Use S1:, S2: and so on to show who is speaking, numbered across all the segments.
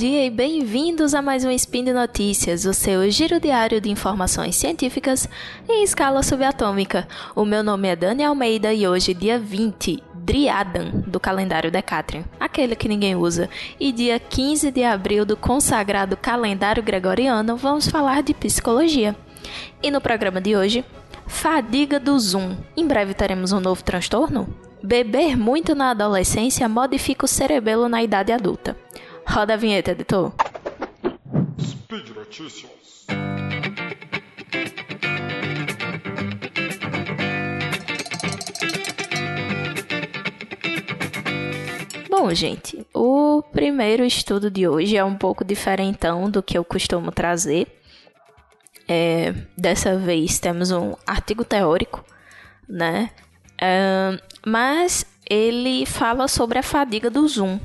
S1: dia e bem-vindos a mais um Spin de Notícias, o seu giro diário de informações científicas em escala subatômica. O meu nome é Dani Almeida e hoje, dia 20, Driadan, do calendário Decatrian, aquele que ninguém usa, e dia 15 de abril do consagrado calendário gregoriano, vamos falar de psicologia. E no programa de hoje, fadiga do Zoom. Em breve teremos um novo transtorno? Beber muito na adolescência modifica o cerebelo na idade adulta. Roda a vinheta, editor. Speed Notícias. Bom, gente, o primeiro estudo de hoje é um pouco diferentão do que eu costumo trazer. É, dessa vez temos um artigo teórico, né? mas ele fala sobre a fadiga do Zoom.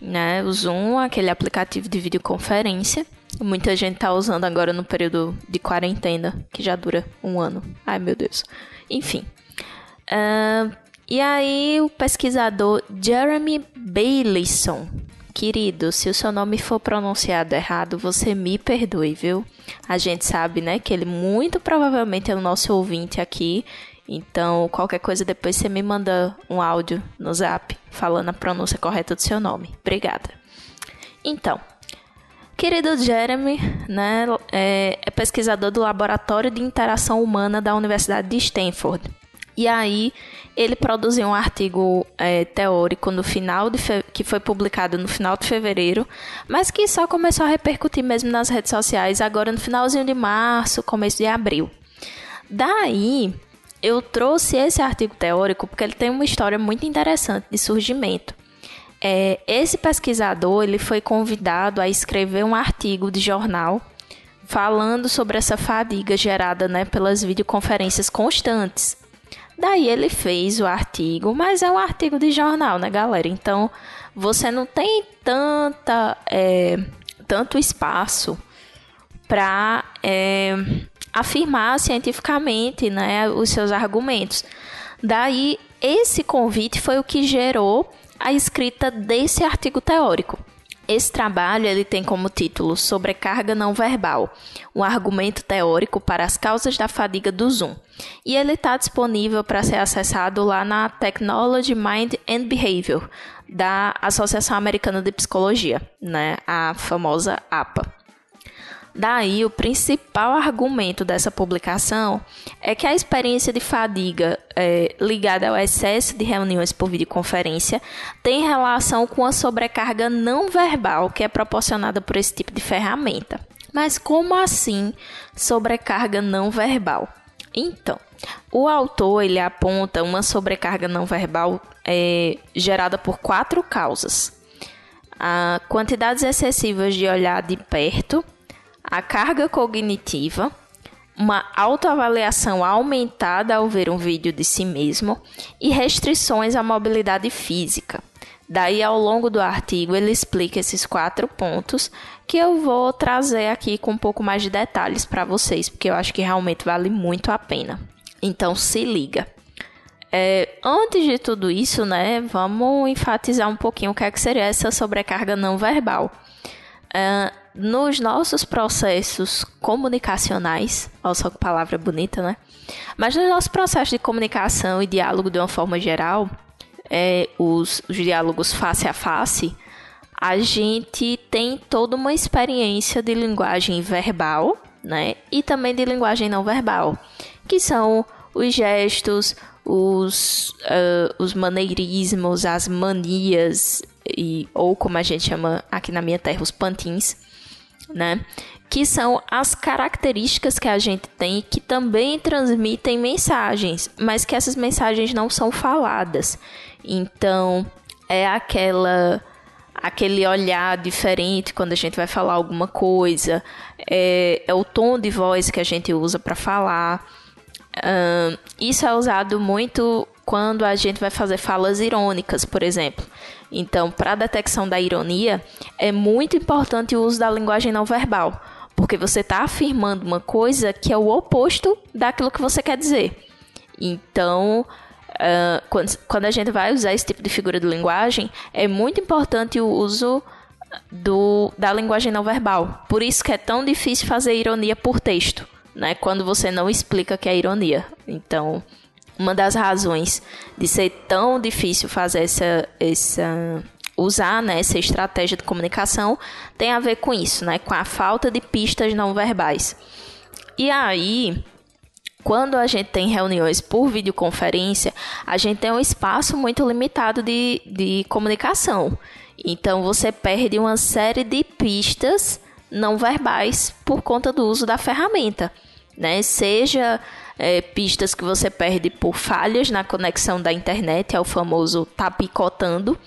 S1: Né? O Zoom, aquele aplicativo de videoconferência. Muita gente está usando agora no período de quarentena, que já dura um ano. Ai, meu Deus. Enfim. Uh, e aí, o pesquisador Jeremy Baileyson. Querido, se o seu nome for pronunciado errado, você me perdoe, viu? A gente sabe, né, que ele muito provavelmente é o nosso ouvinte aqui então, qualquer coisa depois você me manda um áudio no zap falando a pronúncia correta do seu nome. Obrigada. Então, querido Jeremy, né, é, é pesquisador do Laboratório de Interação Humana da Universidade de Stanford. E aí, ele produziu um artigo é, teórico no final de que foi publicado no final de fevereiro, mas que só começou a repercutir mesmo nas redes sociais agora no finalzinho de março, começo de abril. Daí, eu trouxe esse artigo teórico porque ele tem uma história muito interessante de surgimento. É, esse pesquisador ele foi convidado a escrever um artigo de jornal falando sobre essa fadiga gerada né, pelas videoconferências constantes. Daí ele fez o artigo, mas é um artigo de jornal, né, galera? Então você não tem tanta, é, tanto espaço para é, afirmar cientificamente né, os seus argumentos. Daí, esse convite foi o que gerou a escrita desse artigo teórico. Esse trabalho ele tem como título Sobrecarga não verbal, um argumento teórico para as causas da fadiga do Zoom. E ele está disponível para ser acessado lá na Technology Mind and Behavior, da Associação Americana de Psicologia, né, a famosa APA. Daí, o principal argumento dessa publicação é que a experiência de fadiga é, ligada ao excesso de reuniões por videoconferência tem relação com a sobrecarga não verbal que é proporcionada por esse tipo de ferramenta. Mas como assim sobrecarga não verbal? Então, o autor ele aponta uma sobrecarga não verbal é, gerada por quatro causas: a quantidades excessivas de olhar de perto a carga cognitiva, uma autoavaliação aumentada ao ver um vídeo de si mesmo e restrições à mobilidade física. Daí, ao longo do artigo, ele explica esses quatro pontos que eu vou trazer aqui com um pouco mais de detalhes para vocês, porque eu acho que realmente vale muito a pena. Então, se liga. É, antes de tudo isso, né, vamos enfatizar um pouquinho o que, é que seria essa sobrecarga não verbal. Uh, nos nossos processos comunicacionais, olha só que palavra bonita, né? Mas nos nossos processos de comunicação e diálogo de uma forma geral, é, os, os diálogos face a face, a gente tem toda uma experiência de linguagem verbal, né? E também de linguagem não verbal, que são os gestos, os, uh, os maneirismos, as manias, e, ou como a gente chama aqui na minha terra, os pantins né? Que são as características que a gente tem que também transmitem mensagens, mas que essas mensagens não são faladas. Então, é aquela aquele olhar diferente quando a gente vai falar alguma coisa, é, é o tom de voz que a gente usa para falar. Isso é usado muito quando a gente vai fazer falas irônicas, por exemplo. Então, para a detecção da ironia, é muito importante o uso da linguagem não verbal, porque você está afirmando uma coisa que é o oposto daquilo que você quer dizer. Então, uh, quando, quando a gente vai usar esse tipo de figura de linguagem, é muito importante o uso do, da linguagem não verbal. Por isso que é tão difícil fazer ironia por texto, né? Quando você não explica que é ironia. Então, uma das razões de ser tão difícil fazer essa, essa usar né, essa estratégia de comunicação tem a ver com isso, né? Com a falta de pistas não verbais. E aí, quando a gente tem reuniões por videoconferência, a gente tem um espaço muito limitado de, de comunicação. Então você perde uma série de pistas não verbais por conta do uso da ferramenta, né? Seja é, pistas que você perde por falhas na conexão da internet, é o famoso tá picotando,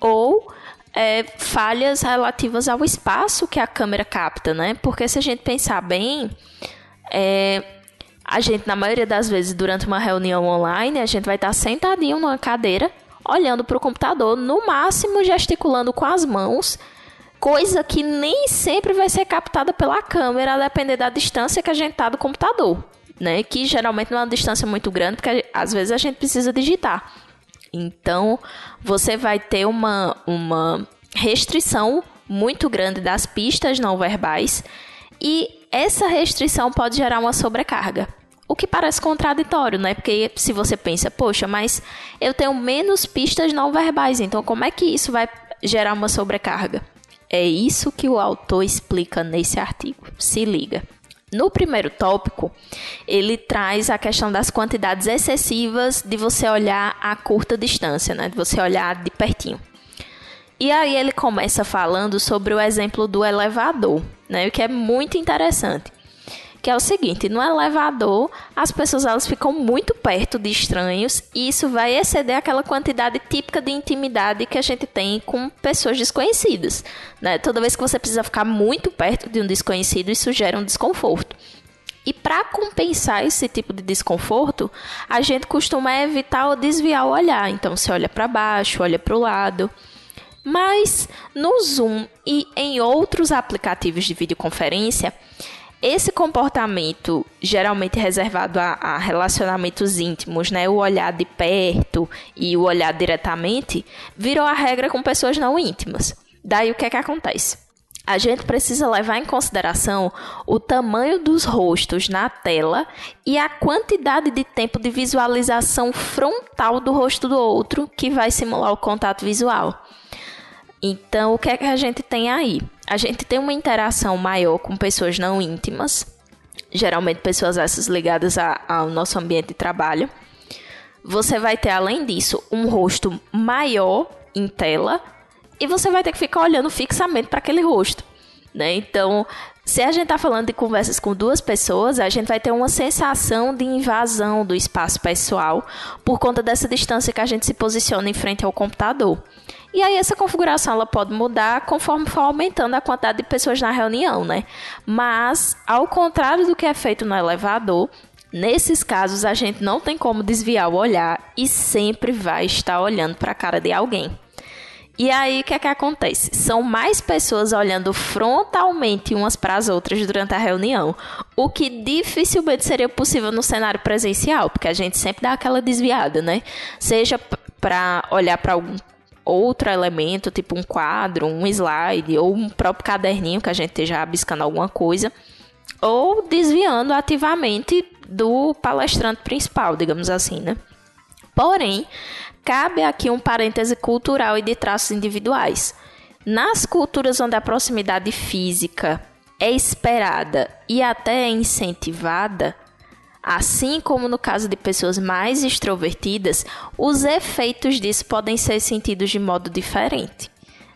S1: ou é, falhas relativas ao espaço que a câmera capta, né? Porque se a gente pensar bem, é, a gente, na maioria das vezes, durante uma reunião online, a gente vai estar sentadinho numa cadeira olhando para o computador, no máximo gesticulando com as mãos, coisa que nem sempre vai ser captada pela câmera, a depender da distância que a gente está do computador, né? Que geralmente não é uma distância muito grande, porque às vezes a gente precisa digitar. Então, você vai ter uma, uma restrição muito grande das pistas não verbais e essa restrição pode gerar uma sobrecarga. O que parece contraditório, né? Porque se você pensa, poxa, mas eu tenho menos pistas não verbais, então como é que isso vai gerar uma sobrecarga? É isso que o autor explica nesse artigo. Se liga. No primeiro tópico, ele traz a questão das quantidades excessivas de você olhar a curta distância, né? De você olhar de pertinho. E aí ele começa falando sobre o exemplo do elevador, né? O que é muito interessante que é o seguinte, no elevador as pessoas elas ficam muito perto de estranhos e isso vai exceder aquela quantidade típica de intimidade que a gente tem com pessoas desconhecidas, né? Toda vez que você precisa ficar muito perto de um desconhecido, isso gera um desconforto. E para compensar esse tipo de desconforto, a gente costuma evitar ou desviar o olhar. Então, você olha para baixo, olha para o lado. Mas no Zoom e em outros aplicativos de videoconferência, esse comportamento, geralmente reservado a, a, relacionamentos íntimos, né, o olhar de perto e o olhar diretamente, virou a regra com pessoas não íntimas. Daí o que é que acontece? A gente precisa levar em consideração o tamanho dos rostos na tela e a quantidade de tempo de visualização frontal do rosto do outro que vai simular o contato visual. Então, o que é que a gente tem aí? A gente tem uma interação maior com pessoas não íntimas, geralmente pessoas essas ligadas a, ao nosso ambiente de trabalho. Você vai ter, além disso, um rosto maior em tela e você vai ter que ficar olhando fixamente para aquele rosto. Né? Então, se a gente está falando de conversas com duas pessoas, a gente vai ter uma sensação de invasão do espaço pessoal por conta dessa distância que a gente se posiciona em frente ao computador. E aí essa configuração ela pode mudar conforme for aumentando a quantidade de pessoas na reunião, né? Mas, ao contrário do que é feito no elevador, Nesses casos, a gente não tem como desviar o olhar e sempre vai estar olhando para a cara de alguém. E aí, o que é que acontece? São mais pessoas olhando frontalmente umas para as outras durante a reunião, o que dificilmente seria possível no cenário presencial, porque a gente sempre dá aquela desviada, né? Seja para olhar para algum outro elemento, tipo um quadro, um slide ou um próprio caderninho que a gente esteja rabiscando alguma coisa, ou desviando ativamente do palestrante principal, digamos assim, né? Porém, cabe aqui um parêntese cultural e de traços individuais. Nas culturas onde a proximidade física é esperada e até é incentivada, Assim como no caso de pessoas mais extrovertidas, os efeitos disso podem ser sentidos de modo diferente.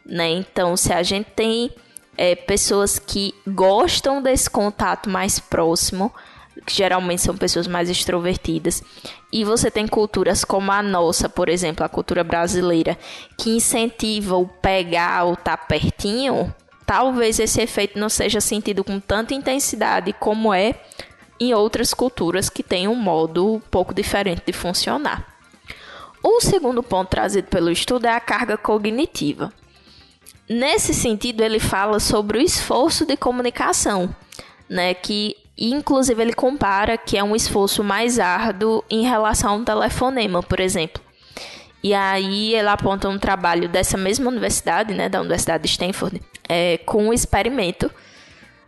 S1: Né? Então, se a gente tem é, pessoas que gostam desse contato mais próximo, que geralmente são pessoas mais extrovertidas, e você tem culturas como a nossa, por exemplo, a cultura brasileira, que incentiva o pegar ou estar tá pertinho, talvez esse efeito não seja sentido com tanta intensidade como é em outras culturas que têm um modo um pouco diferente de funcionar. O segundo ponto trazido pelo estudo é a carga cognitiva. Nesse sentido, ele fala sobre o esforço de comunicação, né, que inclusive ele compara que é um esforço mais árduo em relação a um telefonema, por exemplo. E aí ela aponta um trabalho dessa mesma universidade, né, da Universidade de Stanford, é, com um experimento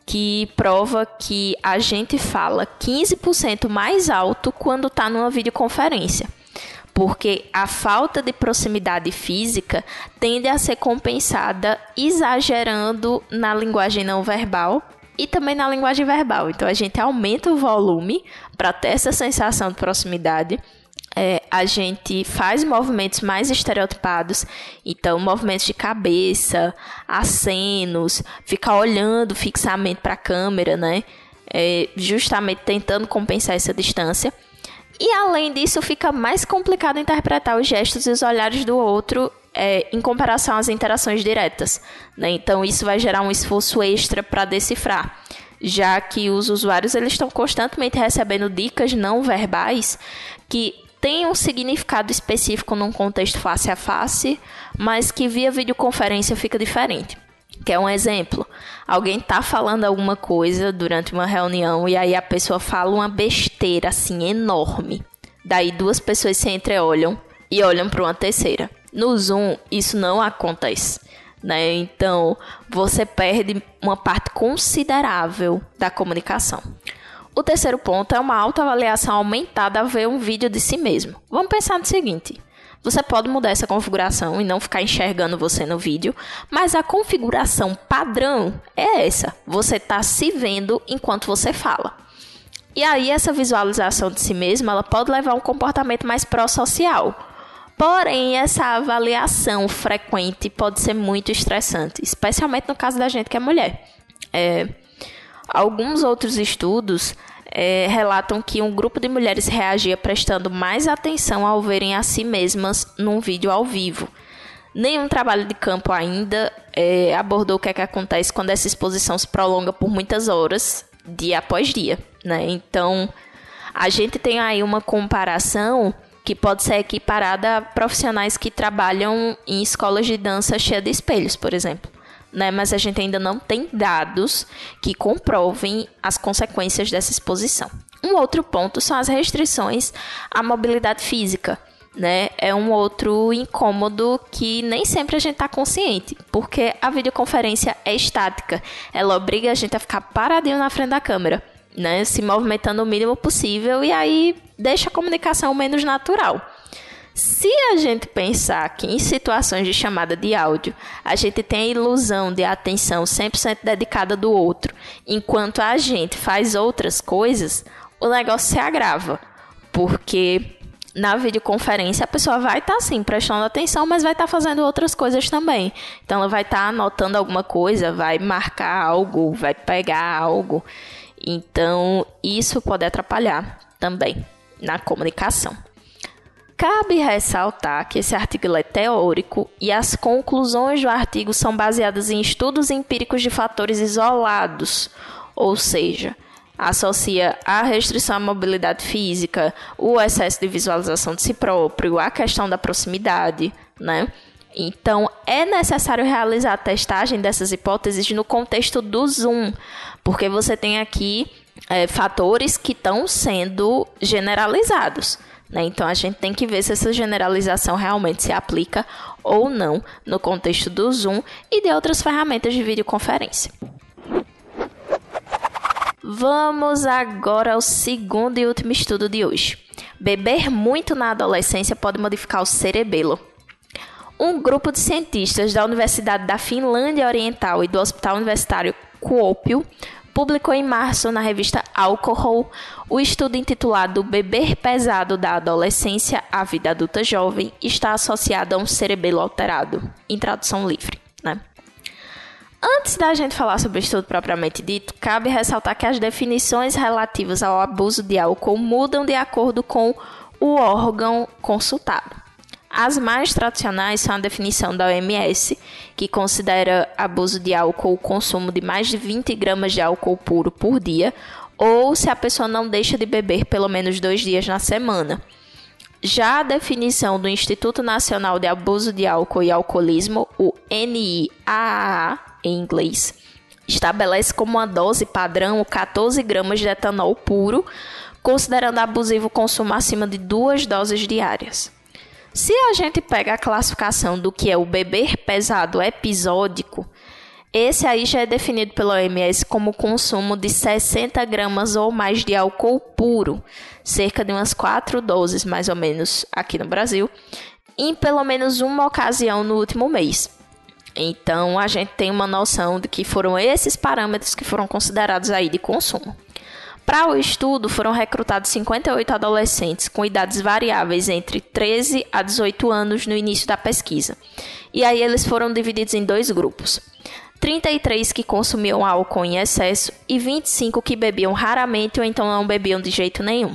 S1: que prova que a gente fala 15% mais alto quando está numa videoconferência. Porque a falta de proximidade física tende a ser compensada exagerando na linguagem não verbal e também na linguagem verbal. Então a gente aumenta o volume para ter essa sensação de proximidade é, a gente faz movimentos mais estereotipados, então movimentos de cabeça, acenos, ficar olhando fixamente para a câmera, né? É, justamente tentando compensar essa distância. E além disso, fica mais complicado interpretar os gestos e os olhares do outro é, em comparação às interações diretas. Né? Então, isso vai gerar um esforço extra para decifrar, já que os usuários eles estão constantemente recebendo dicas não verbais que tem um significado específico num contexto face a face, mas que via videoconferência fica diferente. Que é um exemplo. Alguém tá falando alguma coisa durante uma reunião e aí a pessoa fala uma besteira assim enorme. Daí duas pessoas se entreolham e olham para uma terceira. No Zoom isso não acontece. Né? Então, você perde uma parte considerável da comunicação. O terceiro ponto é uma autoavaliação aumentada a ver um vídeo de si mesmo. Vamos pensar no seguinte: você pode mudar essa configuração e não ficar enxergando você no vídeo, mas a configuração padrão é essa. Você está se vendo enquanto você fala. E aí essa visualização de si mesmo, ela pode levar a um comportamento mais pró-social. Porém, essa avaliação frequente pode ser muito estressante, especialmente no caso da gente que é mulher. É, Alguns outros estudos é, relatam que um grupo de mulheres reagia prestando mais atenção ao verem a si mesmas num vídeo ao vivo. Nenhum trabalho de campo ainda é, abordou o que, é que acontece quando essa exposição se prolonga por muitas horas, dia após dia. Né? Então, a gente tem aí uma comparação que pode ser equiparada a profissionais que trabalham em escolas de dança cheia de espelhos, por exemplo né? Mas a gente ainda não tem dados que comprovem as consequências dessa exposição. Um outro ponto são as restrições à mobilidade física. Né? É um outro incômodo que nem sempre a gente está consciente, porque a videoconferência é estática, ela obriga a gente a ficar paradinho na frente da câmera, né? Se movimentando o mínimo possível e aí deixa a comunicação menos natural. Se a gente pensar que em situações de chamada de áudio, a gente tem a ilusão de atenção 100% dedicada do outro, enquanto a gente faz outras coisas, o negócio se agrava. Porque na videoconferência a pessoa vai estar tá, sim prestando atenção, mas vai estar tá fazendo outras coisas também. Então ela vai estar tá anotando alguma coisa, vai marcar algo, vai pegar algo. Então isso pode atrapalhar também na comunicação. Cabe ressaltar que esse artigo é teórico e as conclusões do artigo são baseadas em estudos empíricos de fatores isolados, ou seja, associa a restrição à mobilidade física, o excesso de visualização de si próprio, a questão da proximidade, né? Então, é necessário realizar a testagem dessas hipóteses no contexto do Zoom, porque você tem aqui é, fatores que estão sendo generalizados. Né? Então a gente tem que ver se essa generalização realmente se aplica ou não no contexto do Zoom e de outras ferramentas de videoconferência. Vamos agora ao segundo e último estudo de hoje. Beber muito na adolescência pode modificar o cerebelo. Um grupo de cientistas da Universidade da Finlândia Oriental e do Hospital Universitário Kuopio publicou em março na revista Alcohol o estudo intitulado Beber pesado da adolescência à vida adulta jovem está associado a um cerebelo alterado, em tradução livre, né? Antes da gente falar sobre o estudo propriamente dito, cabe ressaltar que as definições relativas ao abuso de álcool mudam de acordo com o órgão consultado. As mais tradicionais são a definição da OMS, que considera abuso de álcool o consumo de mais de 20 gramas de álcool puro por dia, ou se a pessoa não deixa de beber pelo menos dois dias na semana. Já a definição do Instituto Nacional de Abuso de Álcool e Alcoolismo, o NIAA em inglês, estabelece como uma dose padrão 14 gramas de etanol puro, considerando abusivo o consumo acima de duas doses diárias. Se a gente pega a classificação do que é o beber pesado episódico, esse aí já é definido pela OMS como consumo de 60 gramas ou mais de álcool puro, cerca de umas 4 doses mais ou menos aqui no Brasil, em pelo menos uma ocasião no último mês. Então a gente tem uma noção de que foram esses parâmetros que foram considerados aí de consumo. Para o estudo, foram recrutados 58 adolescentes com idades variáveis entre 13 a 18 anos no início da pesquisa. E aí eles foram divididos em dois grupos. 33 que consumiam álcool em excesso e 25 que bebiam raramente ou então não bebiam de jeito nenhum.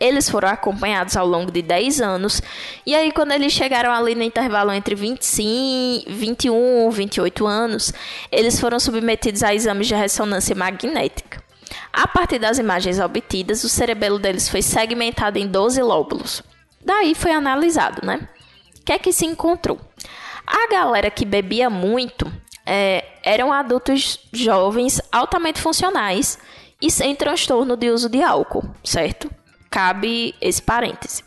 S1: Eles foram acompanhados ao longo de 10 anos, e aí quando eles chegaram ali no intervalo entre 25, 21 e 28 anos, eles foram submetidos a exames de ressonância magnética. A partir das imagens obtidas, o cerebelo deles foi segmentado em 12 lóbulos. Daí foi analisado, né? O que é que se encontrou? A galera que bebia muito é, eram adultos jovens altamente funcionais e sem transtorno de uso de álcool, certo? Cabe esse parêntese.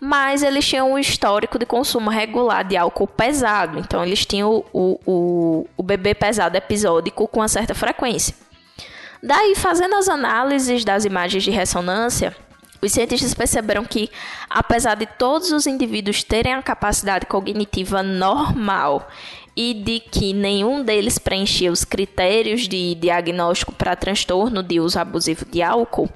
S1: Mas eles tinham um histórico de consumo regular de álcool pesado, então eles tinham o, o, o bebê pesado episódico com uma certa frequência. Daí, fazendo as análises das imagens de ressonância, os cientistas perceberam que, apesar de todos os indivíduos terem a capacidade cognitiva normal e de que nenhum deles preenchia os critérios de diagnóstico para transtorno de uso abusivo de álcool,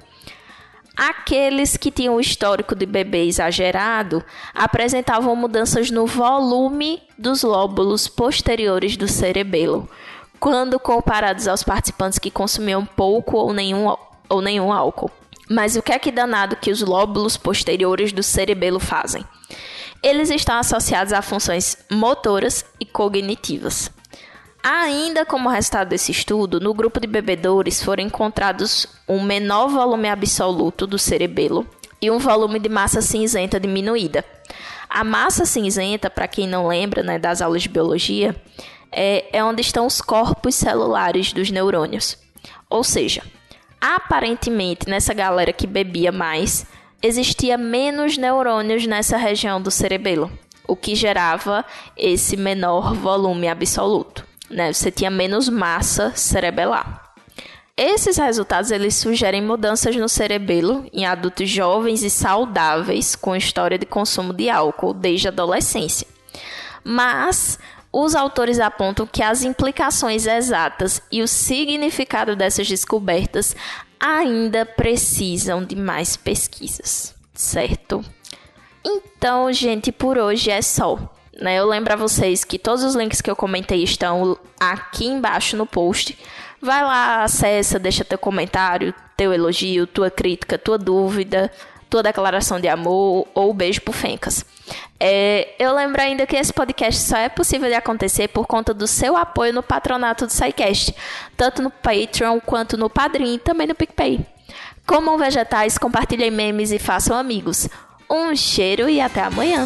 S1: aqueles que tinham o histórico de bebê exagerado apresentavam mudanças no volume dos lóbulos posteriores do cerebelo, quando comparados aos participantes que consumiam pouco ou nenhum, ou nenhum álcool. Mas o que é que danado que os lóbulos posteriores do cerebelo fazem? Eles estão associados a funções motoras e cognitivas. Ainda como resultado desse estudo, no grupo de bebedores foram encontrados um menor volume absoluto do cerebelo e um volume de massa cinzenta diminuída. A massa cinzenta, para quem não lembra né, das aulas de biologia, é, é onde estão os corpos celulares dos neurônios. Ou seja, aparentemente nessa galera que bebia mais, existia menos neurônios nessa região do cerebelo, o que gerava esse menor volume absoluto. Né? Você tinha menos massa cerebelar. Esses resultados eles sugerem mudanças no cerebelo em adultos jovens e saudáveis com história de consumo de álcool desde a adolescência. Mas os autores apontam que as implicações exatas e o significado dessas descobertas ainda precisam de mais pesquisas, certo? Então, gente, por hoje é só. Né? Eu lembro a vocês que todos os links que eu comentei estão aqui embaixo no post. Vai lá, acessa, deixa teu comentário, teu elogio, tua crítica, tua dúvida tua declaração de amor ou beijo pro Fencas. É, eu lembro ainda que esse podcast só é possível de acontecer por conta do seu apoio no patronato do SciCast, tanto no Patreon quanto no Padrim e também no PicPay. Comam vegetais, compartilhem memes e façam amigos. Um cheiro e até amanhã!